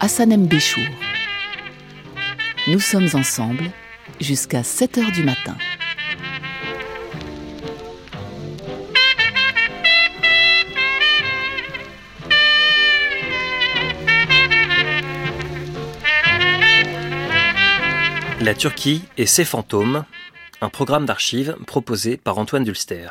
Hassanem Béchour. Nous sommes ensemble jusqu'à 7 heures du matin. La Turquie et ses fantômes, un programme d'archives proposé par Antoine Dulster.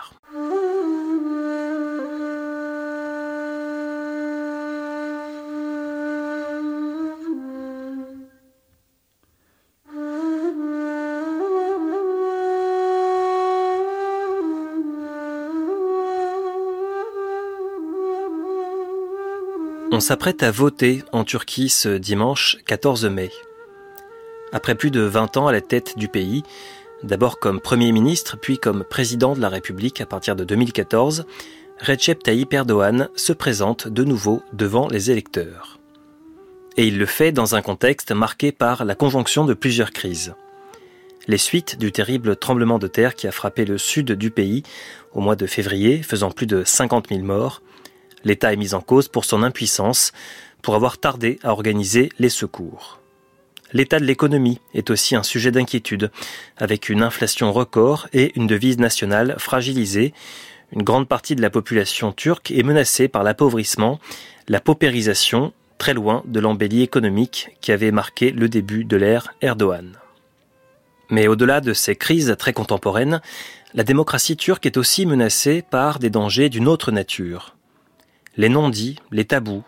On s'apprête à voter en Turquie ce dimanche 14 mai. Après plus de 20 ans à la tête du pays, d'abord comme Premier ministre puis comme président de la République à partir de 2014, Recep Tayyip Erdogan se présente de nouveau devant les électeurs. Et il le fait dans un contexte marqué par la conjonction de plusieurs crises. Les suites du terrible tremblement de terre qui a frappé le sud du pays au mois de février, faisant plus de 50 000 morts, L'État est mis en cause pour son impuissance, pour avoir tardé à organiser les secours. L'état de l'économie est aussi un sujet d'inquiétude, avec une inflation record et une devise nationale fragilisée. Une grande partie de la population turque est menacée par l'appauvrissement, la paupérisation, très loin de l'embellie économique qui avait marqué le début de l'ère Erdogan. Mais au-delà de ces crises très contemporaines, la démocratie turque est aussi menacée par des dangers d'une autre nature les non-dits, les tabous,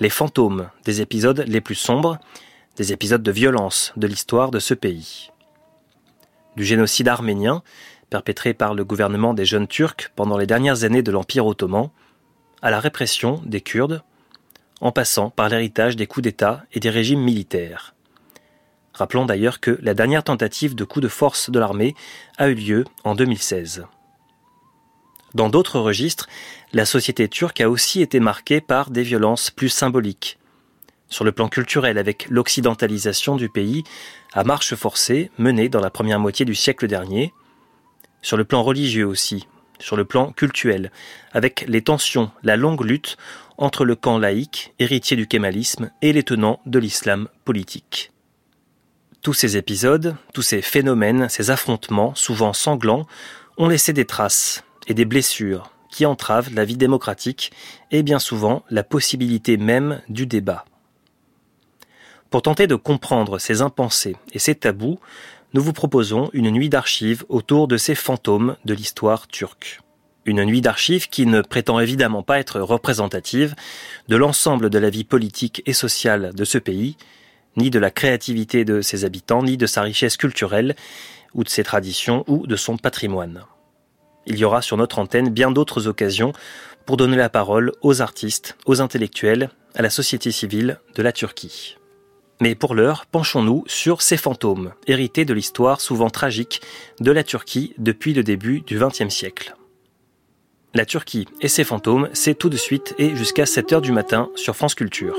les fantômes des épisodes les plus sombres, des épisodes de violence de l'histoire de ce pays. Du génocide arménien, perpétré par le gouvernement des jeunes Turcs pendant les dernières années de l'Empire ottoman, à la répression des Kurdes, en passant par l'héritage des coups d'État et des régimes militaires. Rappelons d'ailleurs que la dernière tentative de coup de force de l'armée a eu lieu en 2016. Dans d'autres registres, la société turque a aussi été marquée par des violences plus symboliques. Sur le plan culturel, avec l'occidentalisation du pays à marche forcée menée dans la première moitié du siècle dernier. Sur le plan religieux aussi, sur le plan cultuel, avec les tensions, la longue lutte entre le camp laïque, héritier du kémalisme, et les tenants de l'islam politique. Tous ces épisodes, tous ces phénomènes, ces affrontements, souvent sanglants, ont laissé des traces, et des blessures qui entravent la vie démocratique et bien souvent la possibilité même du débat. Pour tenter de comprendre ces impensés et ces tabous, nous vous proposons une nuit d'archives autour de ces fantômes de l'histoire turque. Une nuit d'archives qui ne prétend évidemment pas être représentative de l'ensemble de la vie politique et sociale de ce pays, ni de la créativité de ses habitants, ni de sa richesse culturelle, ou de ses traditions, ou de son patrimoine. Il y aura sur notre antenne bien d'autres occasions pour donner la parole aux artistes, aux intellectuels, à la société civile de la Turquie. Mais pour l'heure, penchons-nous sur ces fantômes, hérités de l'histoire souvent tragique de la Turquie depuis le début du XXe siècle. La Turquie et ses fantômes, c'est tout de suite et jusqu'à 7 heures du matin sur France Culture.